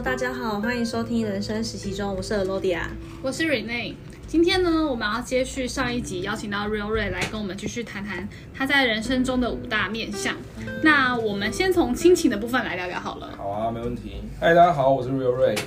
Hello，大家好，欢迎收听人生实习中，我是 Alodia，我是 Renee。今天呢，我们要接续上一集，邀请到 Real Ray 来跟我们继续谈谈他在人生中的五大面相。那我们先从亲情的部分来聊聊好了。好啊，没问题。嗨，大家好，我是 Real Ray。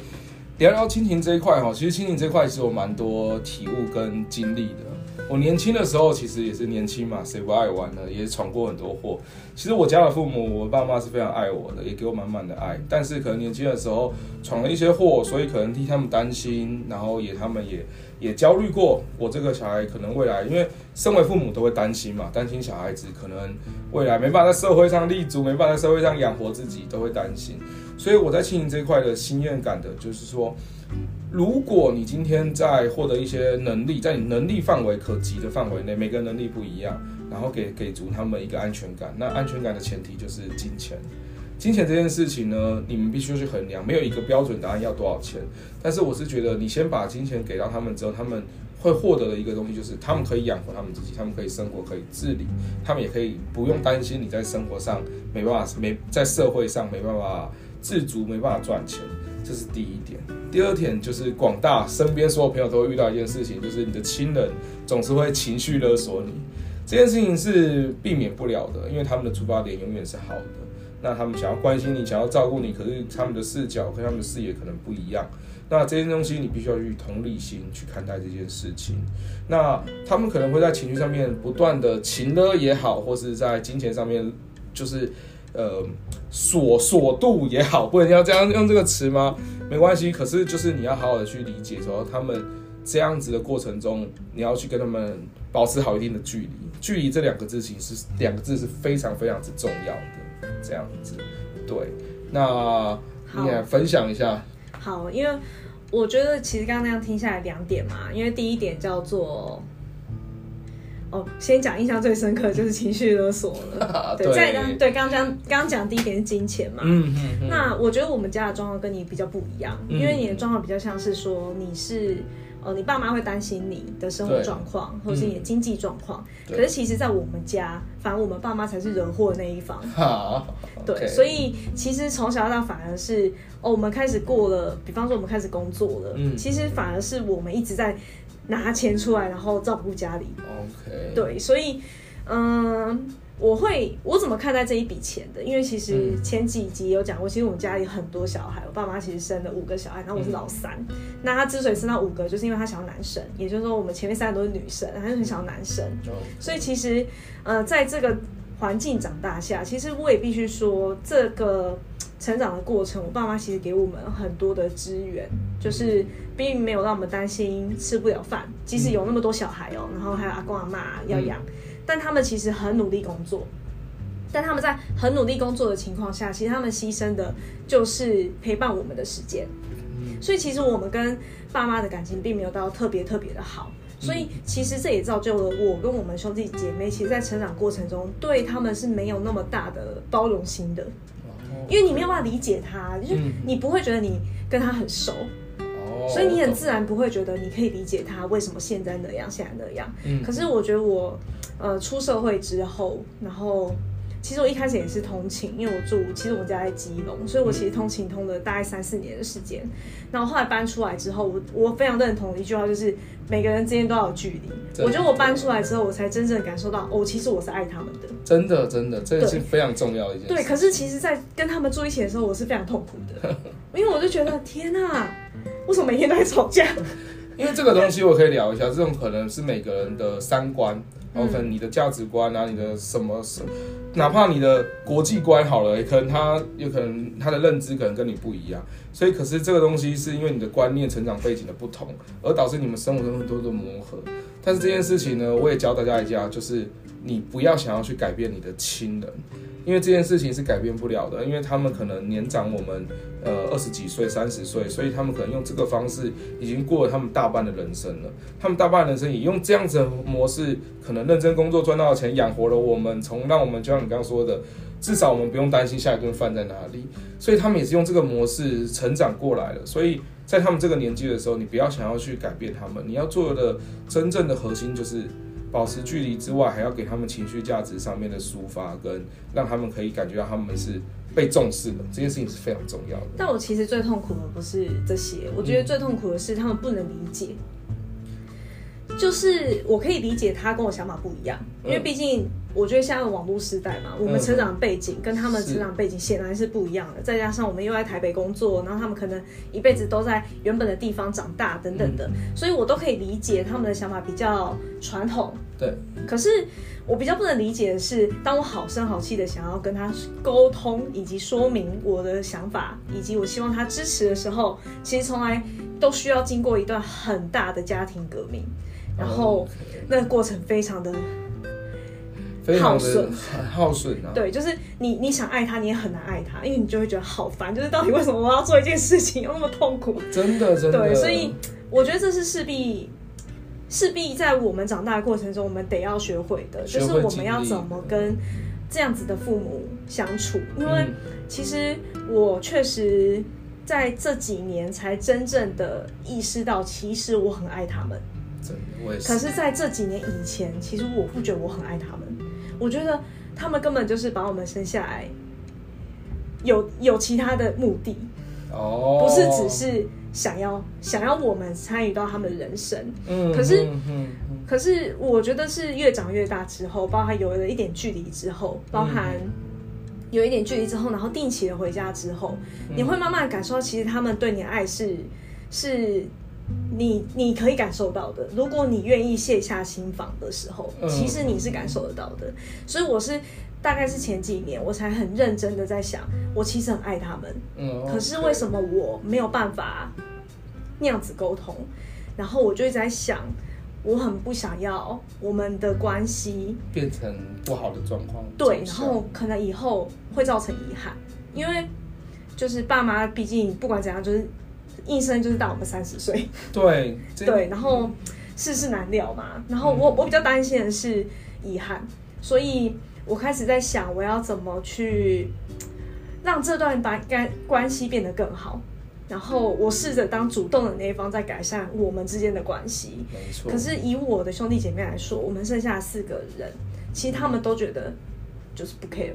聊聊亲情这一块哈，其实亲情这一块其实我蛮多体悟跟经历的。我年轻的时候其实也是年轻嘛，谁不爱玩呢？也闯过很多祸。其实我家的父母，我爸妈是非常爱我的，也给我满满的爱。但是可能年轻的时候闯了一些祸，所以可能替他们担心，然后也他们也也焦虑过。我这个小孩可能未来，因为身为父母都会担心嘛，担心小孩子可能未来没办法在社会上立足，没办法在社会上养活自己，都会担心。所以我在亲情这一块的心愿感的，就是说。如果你今天在获得一些能力，在你能力范围可及的范围内，每个人能力不一样，然后给给足他们一个安全感。那安全感的前提就是金钱。金钱这件事情呢，你们必须去衡量，没有一个标准答案要多少钱。但是我是觉得，你先把金钱给到他们之后，他们会获得的一个东西就是，他们可以养活他们自己，他们可以生活，可以自理，他们也可以不用担心你在生活上没办法，没在社会上没办法自足，没办法赚钱。这是第一点，第二点就是广大身边所有朋友都会遇到一件事情，就是你的亲人总是会情绪勒索你，这件事情是避免不了的，因为他们的出发点永远是好的，那他们想要关心你，想要照顾你，可是他们的视角跟他们的视野可能不一样，那这些东西你必须要去同理心去看待这件事情，那他们可能会在情绪上面不断的情勒也好，或是在金钱上面就是。呃，锁锁度也好，不能要这样用这个词吗？没关系，可是就是你要好好的去理解说，他们这样子的过程中，你要去跟他们保持好一定的距离。距离这两个字其实是两个字是非常非常之重要的，这样子。对，那你也分享一下。好，因为我觉得其实刚刚那样听下来两点嘛，因为第一点叫做。哦，先讲印象最深刻的就是情绪勒索了。对，再刚对刚刚刚讲第一点是金钱嘛。嗯嗯嗯。那我觉得我们家的状况跟你比较不一样，嗯、因为你的状况比较像是说你是哦，你爸妈会担心你的生活状况，或者是你的经济状况。可是其实，在我们家，反而我们爸妈才是惹祸的那一方。好。对，okay. 所以其实从小到大反而是哦，我们开始过了，比方说我们开始工作了，嗯，其实反而是我们一直在。拿钱出来，然后照顾家里。OK。对，所以，嗯，我会我怎么看待这一笔钱的？因为其实前几集有讲过，其实我们家里很多小孩，我爸妈其实生了五个小孩，然后我是老三。嗯、那他之所以生到五个，就是因为他想要男生，也就是说我们前面三个都是女生，他就很想要男生。所以其实，呃，在这个环境长大下，其实我也必须说这个。成长的过程，我爸妈其实给我们很多的资源，就是并没有让我们担心吃不了饭，即使有那么多小孩哦，然后还有阿公阿妈要养，但他们其实很努力工作，但他们在很努力工作的情况下，其实他们牺牲的就是陪伴我们的时间，所以其实我们跟爸妈的感情并没有到特别特别的好，所以其实这也造就了我跟我们兄弟姐妹，其实，在成长过程中对他们是没有那么大的包容心的。因为你没有办法理解他，就是你不会觉得你跟他很熟，嗯，所以你很自然不会觉得你可以理解他为什么现在那样，现在那样。嗯，可是我觉得我，呃，出社会之后，然后。其实我一开始也是通勤，因为我住，其实我家在基隆，所以我其实通勤通了大概三四年的时间。然后后来搬出来之后，我我非常认同一句话，就是每个人之间都要有距离。我觉得我搬出来之后，我才真正感受到，哦，其实我是爱他们的。真的，真的，这是非常重要的一件事。对，可是其实，在跟他们住一起的时候，我是非常痛苦的，因为我就觉得，天哪，为什么每天都在吵架？因为这个东西我可以聊一下，这种可能是每个人的三观。然后可能你的价值观啊，你的什么什，哪怕你的国际观好了，也可能他有可能他的认知可能跟你不一样，所以可是这个东西是因为你的观念、成长背景的不同，而导致你们生活中很多的磨合。但是这件事情呢，我也教大家一下，就是你不要想要去改变你的亲人。因为这件事情是改变不了的，因为他们可能年长我们，呃，二十几岁、三十岁，所以他们可能用这个方式已经过了他们大半的人生了。他们大半人生也用这样子的模式，可能认真工作赚到的钱养活了我们，从让我们就像你刚刚说的，至少我们不用担心下一顿饭在哪里。所以他们也是用这个模式成长过来的。所以在他们这个年纪的时候，你不要想要去改变他们，你要做的真正的核心就是。保持距离之外，还要给他们情绪价值上面的抒发，跟让他们可以感觉到他们是被重视的，这件事情是非常重要的。但我其实最痛苦的不是这些，我觉得最痛苦的是他们不能理解。就是我可以理解他跟我想法不一样，因为毕竟我觉得现在的网络时代嘛，我们成长背景跟他们成长背景显然是不一样的。再加上我们又在台北工作，然后他们可能一辈子都在原本的地方长大等等的，所以我都可以理解他们的想法比较传统。对。可是我比较不能理解的是，当我好声好气的想要跟他沟通以及说明我的想法，以及我希望他支持的时候，其实从来都需要经过一段很大的家庭革命。然后那个过程非常的耗损，很耗损啊。对，就是你你想爱他，你也很难爱他，因为你就会觉得好烦，就是到底为什么我要做一件事情要那么痛苦？真的，真的。对，所以我觉得这是势必势必在我们长大的过程中，我们得要学会的，就是我们要怎么跟这样子的父母相处。因为其实我确实在这几年才真正的意识到，其实我很爱他们。可是，在这几年以前，其实我不觉得我很爱他们。我觉得他们根本就是把我们生下来，有有其他的目的，哦，不是只是想要想要我们参与到他们的人生。嗯，可是，可是我觉得是越长越大之后，包含有了一点距离之后，包含有一点距离之后，然后定期的回家之后，你会慢慢感受到，其实他们对你的爱是是。你你可以感受到的，如果你愿意卸下心防的时候，其实你是感受得到的。所以我是大概是前几年，我才很认真的在想，我其实很爱他们，可是为什么我没有办法那样子沟通？然后我就一直在想，我很不想要我们的关系变成不好的状况。对，然后可能以后会造成遗憾，因为就是爸妈毕竟不管怎样就是。一生就是大我们三十岁，对对，然后世事难料嘛，然后我我比较担心的是遗憾，所以我开始在想我要怎么去让这段把关关系变得更好，然后我试着当主动的那一方，在改善我们之间的关系。没错。可是以我的兄弟姐妹来说，我们剩下四个人，其实他们都觉得就是不 care，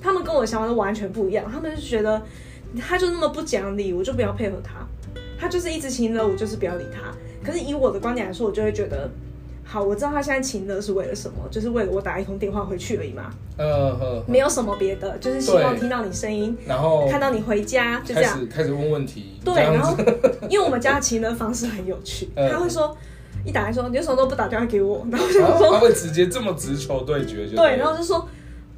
他们跟我的想法都完全不一样，他们就觉得。他就那么不讲理，我就不要配合他。他就是一直情勒我，就是不要理他。可是以我的观点来说，我就会觉得，好，我知道他现在情勒是为了什么，就是为了我打一通电话回去而已嘛。呃，没有什么别的，就是希望听到你声音，然后看到你回家，就这样。开始问问题。对，然后因为我们家的情勒方式很有趣，他会说，一打来说，你为什么都不打电话给我？然后就说他会直接这么直球对决，就对，然后就说。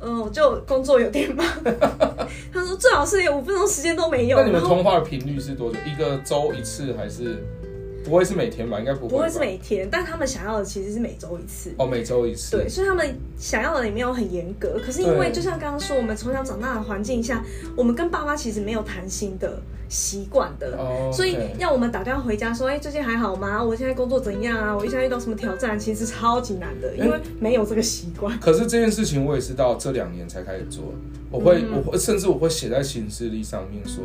嗯，我就工作有点忙。他说最好是连五分钟时间都没有。那你们通话的频率是多久？一个周一次还是？不会是每天吧？应该不会。不会是每天，但他们想要的其实是每周一次。哦，每周一次。对，所以他们想要的也没有很严格。可是因为就像刚刚说，我们从小长大的环境下，我们跟爸妈其实没有谈心的习惯的，oh, okay. 所以要我们打电话回家说，哎、欸，最近还好吗？我现在工作怎样啊？我现在遇到什么挑战？其实超级难的，因为没有这个习惯、欸。可是这件事情我也是到这两年才开始做。我会，嗯、我会，甚至我会写在行事历上面说。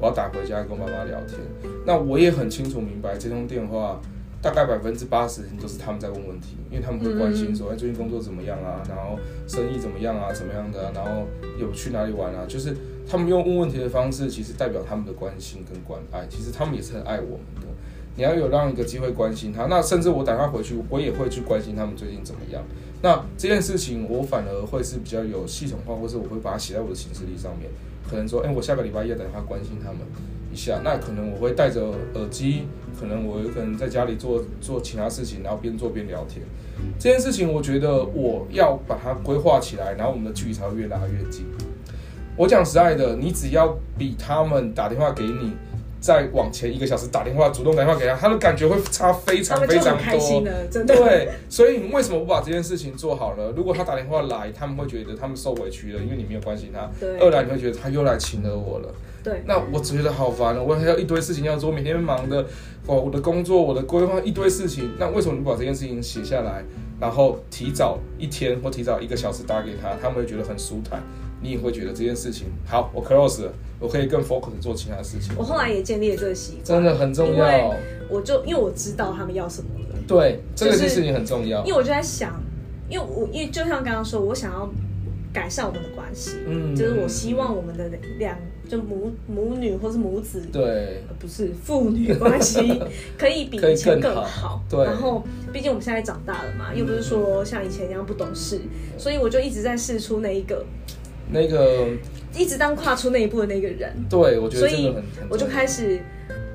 我要打回家跟我妈妈聊天，那我也很清楚明白，这通电话大概百分之八十都是他们在问问题，因为他们会关心说，哎，最近工作怎么样啊？然后生意怎么样啊？怎么样的啊？然后有去哪里玩啊？就是他们用问问题的方式，其实代表他们的关心跟关爱，其实他们也是很爱我们的。你要有让一个机会关心他，那甚至我打电话回去，我也会去关心他们最近怎么样。那这件事情，我反而会是比较有系统化，或是我会把它写在我的行事历上面。可能说，哎、我下个礼拜要打电话关心他们一下。那可能我会戴着耳机，可能我有可能在家里做做其他事情，然后边做边聊天。这件事情，我觉得我要把它规划起来，然后我们的距离才会越拉越近。我讲实在的，你只要比他们打电话给你。再往前一个小时打电话，主动打电话给他，他的感觉会差非常非常多。真的。对，所以你为什么不把这件事情做好了？如果他打电话来，他们会觉得他们受委屈了，因为你没有关心他。对。二来你会觉得他又来请了我了。对。那我只觉得好烦了，我还有一堆事情要做，每天忙的，哦，我的工作，我的规划一堆事情。那为什么你不把这件事情写下来，然后提早一天或提早一个小时打给他，他们会觉得很舒坦。你也会觉得这件事情好，我 close 了，我可以更 focus 做其他事情。我后来也建立了这个习惯，真的很重要。我就因为我知道他们要什么了，对，这个事情很重要。因为我就在想，因为我因为就像刚刚说，我想要改善我们的关系，嗯，就是我希望我们的两就母母女或是母子，对，不是父女关系 可以比以前更好。更好对，然后毕竟我们现在长大了嘛，又不是说像以前一样不懂事，嗯，所以我就一直在试出那一个那个一直当跨出那一步的那个人。对，我觉得真的很，所以我就开始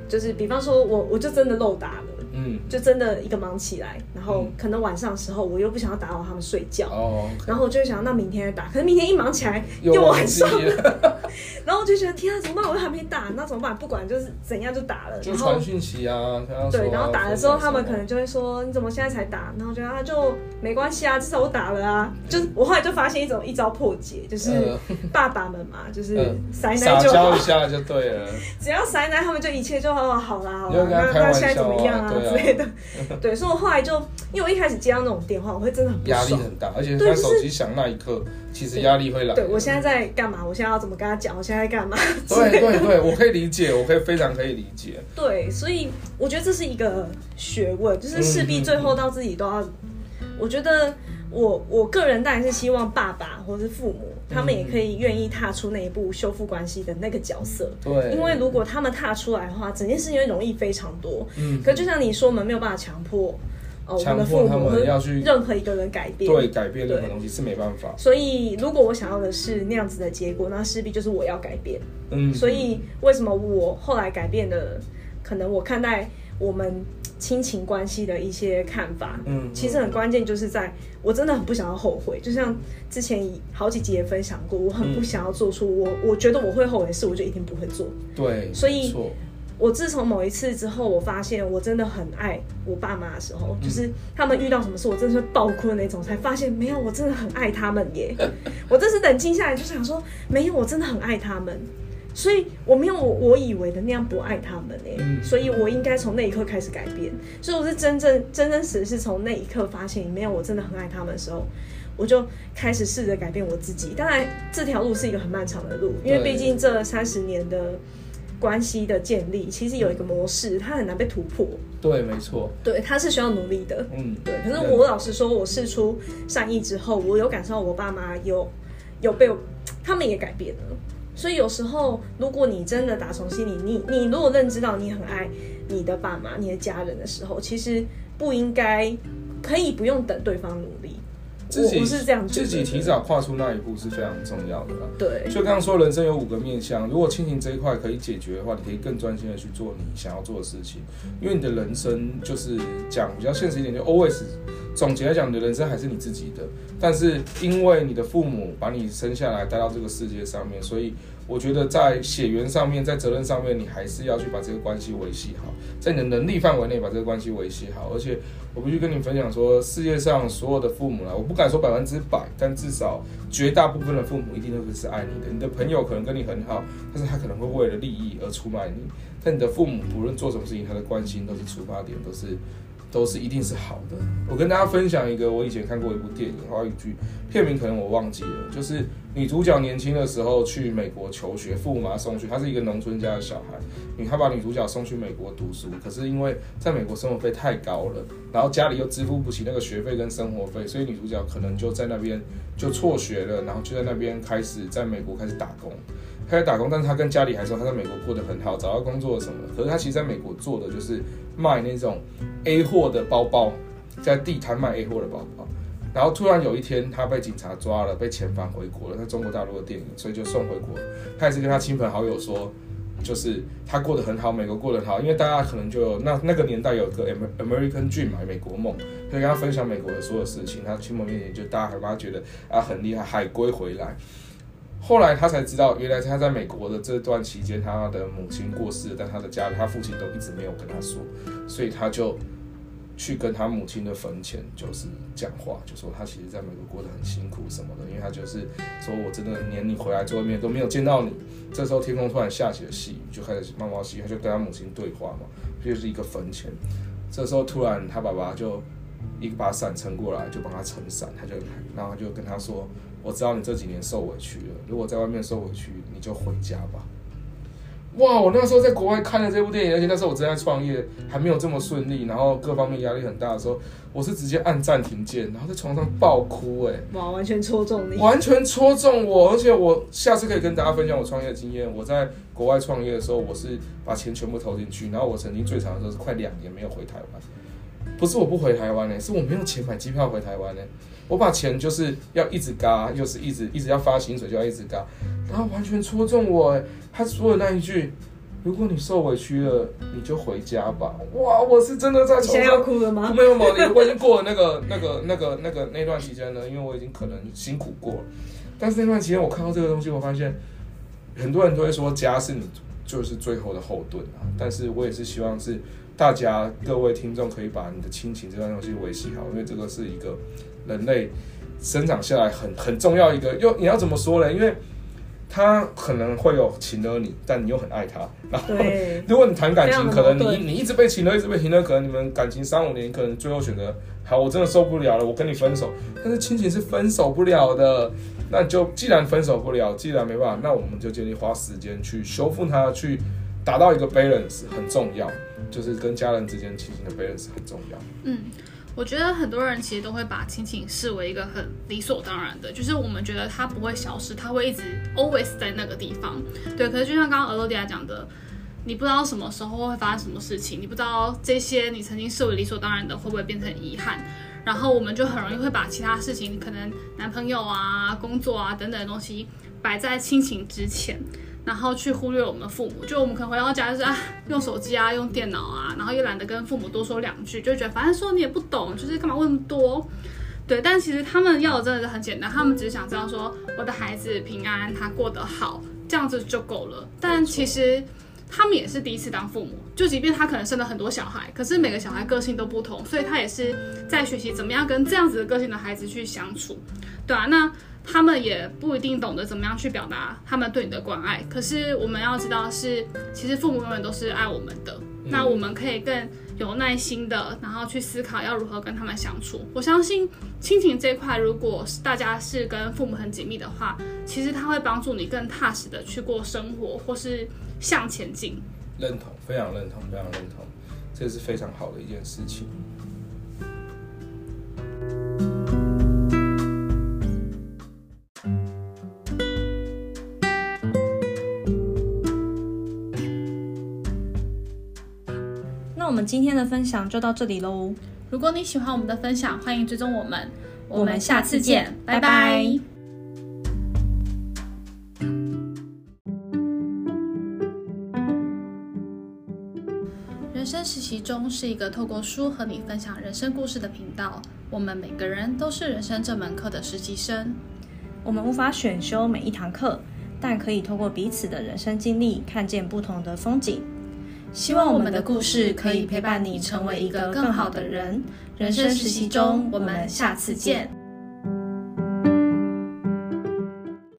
就是，比方说我我就真的漏打了。嗯，就真的一个忙起来，然后可能晚上的时候我又不想要打扰他们睡觉，哦、然后我就会想那明天再打，可是明天一忙起来又晚上了，然后我就觉得天啊，怎么办？我又还没打，那怎么办？不管就是怎样就打了，就传讯息啊，啊，对，然后打了之后他们可能就会说你怎么现在才打？然后我觉得啊就没关系啊，至少我打了啊。就是我后来就发现一种一招破解，就是爸爸们嘛，就是塞奶就好，撒娇一下就对了，只要塞奶他们就一切就好了，好啦，好啦，那那现在怎么样啊？之类的，对，所以我后来就，因为我一开始接到那种电话，我会真的很压力很大，而且他手机响那一刻，其实压力会来。对，我现在在干嘛？我现在要怎么跟他讲？我现在在干嘛？对 对对，我可以理解，我可以非常可以理解。对，所以我觉得这是一个学问，就是势必最后到自己都要，我觉得。我我个人当然是希望爸爸或是父母，他们也可以愿意踏出那一步修复关系的那个角色。对，因为如果他们踏出来的话，整件事情会容易非常多。嗯，可就像你说，我们没有办法强迫哦，我们的父母要去任何一个人改变，对，改变任何东西是没办法。所以，如果我想要的是那样子的结果，那势必就是我要改变。嗯，所以为什么我后来改变的，可能我看待我们。亲情关系的一些看法，嗯，其实很关键，就是在我真的很不想要后悔，就像之前好几集也分享过，我很不想要做出我我觉得我会后悔的事，我就一定不会做。对，所以，我自从某一次之后，我发现我真的很爱我爸妈的时候，就是他们遇到什么事，我真的是爆哭的那种，才发现没有，我真的很爱他们耶。我这次冷静下来，就想说，没有，我真的很爱他们。所以我没有我我以为的那样不爱他们哎、欸嗯，所以我应该从那一刻开始改变。所以我是真正真真实实是从那一刻发现，没有我真的很爱他们的时候，我就开始试着改变我自己。当然，这条路是一个很漫长的路，因为毕竟这三十年的关系的建立，其实有一个模式，它很难被突破。对，没错。对，它是需要努力的。嗯，对。可是我老实说，我试出善意之后，我有感受到我爸妈有有被，他们也改变了。所以有时候，如果你真的打从心里，你你如果认知到你很爱你的爸妈、你的家人的时候，其实不应该可以不用等对方努力。自己我是这样，自己提早跨出那一步是非常重要的啦。对，就刚刚说，人生有五个面向，如果亲情这一块可以解决的话，你可以更专心的去做你想要做的事情。因为你的人生就是讲比较现实一点，就 always 总结来讲，你的人生还是你自己的。但是因为你的父母把你生下来带到这个世界上面，所以我觉得在血缘上面，在责任上面，你还是要去把这个关系维系好，在你的能力范围内把这个关系维系好。而且我必须跟你分享说，世界上所有的父母啦，我不敢说百分之百，但至少绝大部分的父母一定都是爱你的。你的朋友可能跟你很好，但是他可能会为了利益而出卖你。但你的父母不论做什么事情，他的关心都是出发点，都是。都是一定是好的。我跟大家分享一个我以前看过一部电影，华语剧，片名可能我忘记了，就是女主角年轻的时候去美国求学，父母把她送去，她是一个农村家的小孩，女她把女主角送去美国读书，可是因为在美国生活费太高了，然后家里又支付不起那个学费跟生活费，所以女主角可能就在那边就辍学了，然后就在那边开始在美国开始打工。他在打工，但是他跟家里还说他在美国过得很好，找到工作什么。可是他其实在美国做的就是卖那种 A 货的包包，在地摊卖 A 货的包包。然后突然有一天，他被警察抓了，被遣返回国了。在中国大陆的电影，所以就送回国。他也是跟他亲朋好友说，就是他过得很好，美国过得很好。因为大家可能就那那个年代有个 American Dream 嘛，美国梦，可以跟他分享美国的所有事情。他亲朋面前就大家还把他觉得啊很厉害，海归回来。后来他才知道，原来他在美国的这段期间，他的母亲过世，但他的家里，他父亲都一直没有跟他说，所以他就去跟他母亲的坟前就是讲话，就说他其实在美国过得很辛苦什么的，因为他就是说我真的连你回来最后一面都没有见到你。这时候天空突然下起了细雨，就开始毛毛细雨，他就跟他母亲对话嘛，就是一个坟前。这时候突然他爸爸就一把伞撑过来，就帮他撑伞，他就然后就跟他说。我知道你这几年受委屈了，如果在外面受委屈，你就回家吧。哇！我那时候在国外看了这部电影，而且那时候我正在创业，还没有这么顺利，然后各方面压力很大的时候，我是直接按暂停键，然后在床上爆哭，哎，哇，完全戳中你，完全戳中我，而且我下次可以跟大家分享我创业的经验。我在国外创业的时候，我是把钱全部投进去，然后我曾经最长的时候是快两年没有回台湾，不是我不回台湾呢，是我没有钱买机票回台湾呢。我把钱就是要一直嘎，又是一直一直要发薪水就要一直嘎，然后完全戳中我。他说的那一句：“如果你受委屈了，你就回家吧。”哇，我是真的在床上。你现在要哭了吗？没有没有，我已经过了那个 那个那个那个那段期间了，因为我已经可能辛苦过了。但是那段期间，我看到这个东西，我发现很多人都会说家是你就是最后的后盾啊。但是我也是希望是大家各位听众可以把你的亲情这段东西维系好，因为这个是一个。人类生长下来很很重要一个，又你要怎么说呢？因为他可能会有情勒你，但你又很爱他。然后，如果你谈感情，可能你你一直被情勒，一直被情勒，可能你们感情三五年，可能最后选择好，我真的受不了了，我跟你分手。但是亲情是分手不了的，那就既然分手不了，既然没办法，那我们就建议花时间去修复它，去达到一个 balance 很重要，就是跟家人之间亲情的 balance 很重要。嗯。我觉得很多人其实都会把亲情视为一个很理所当然的，就是我们觉得它不会消失，它会一直 always 在那个地方。对，可是就像刚刚 Elodia 讲的，你不知道什么时候会发生什么事情，你不知道这些你曾经视为理所当然的会不会变成遗憾，然后我们就很容易会把其他事情，可能男朋友啊、工作啊等等的东西摆在亲情之前。然后去忽略我们父母，就我们可能回到家就是啊，用手机啊，用电脑啊，然后又懒得跟父母多说两句，就觉得反正说你也不懂，就是干嘛问那么多？对，但其实他们要的真的是很简单，他们只是想知道说我的孩子平安，他过得好，这样子就够了。但其实他们也是第一次当父母，就即便他可能生了很多小孩，可是每个小孩个性都不同，所以他也是在学习怎么样跟这样子的个性的孩子去相处，对啊，那。他们也不一定懂得怎么样去表达他们对你的关爱，可是我们要知道是，其实父母永远都是爱我们的。嗯。那我们可以更有耐心的，然后去思考要如何跟他们相处。我相信亲情这一块，如果大家是跟父母很紧密的话，其实他会帮助你更踏实的去过生活，或是向前进。认同，非常认同，非常认同，这是非常好的一件事情。今天的分享就到这里喽。如果你喜欢我们的分享，欢迎追踪我们。我们下次见，拜拜。人生实习中是一个透过书和你分享人生故事的频道。我们每个人都是人生这门课的实习生。我们无法选修每一堂课，但可以透过彼此的人生经历，看见不同的风景。希望我们的故事可以陪伴你成为一个更好的人。人生实习中，我们下次见。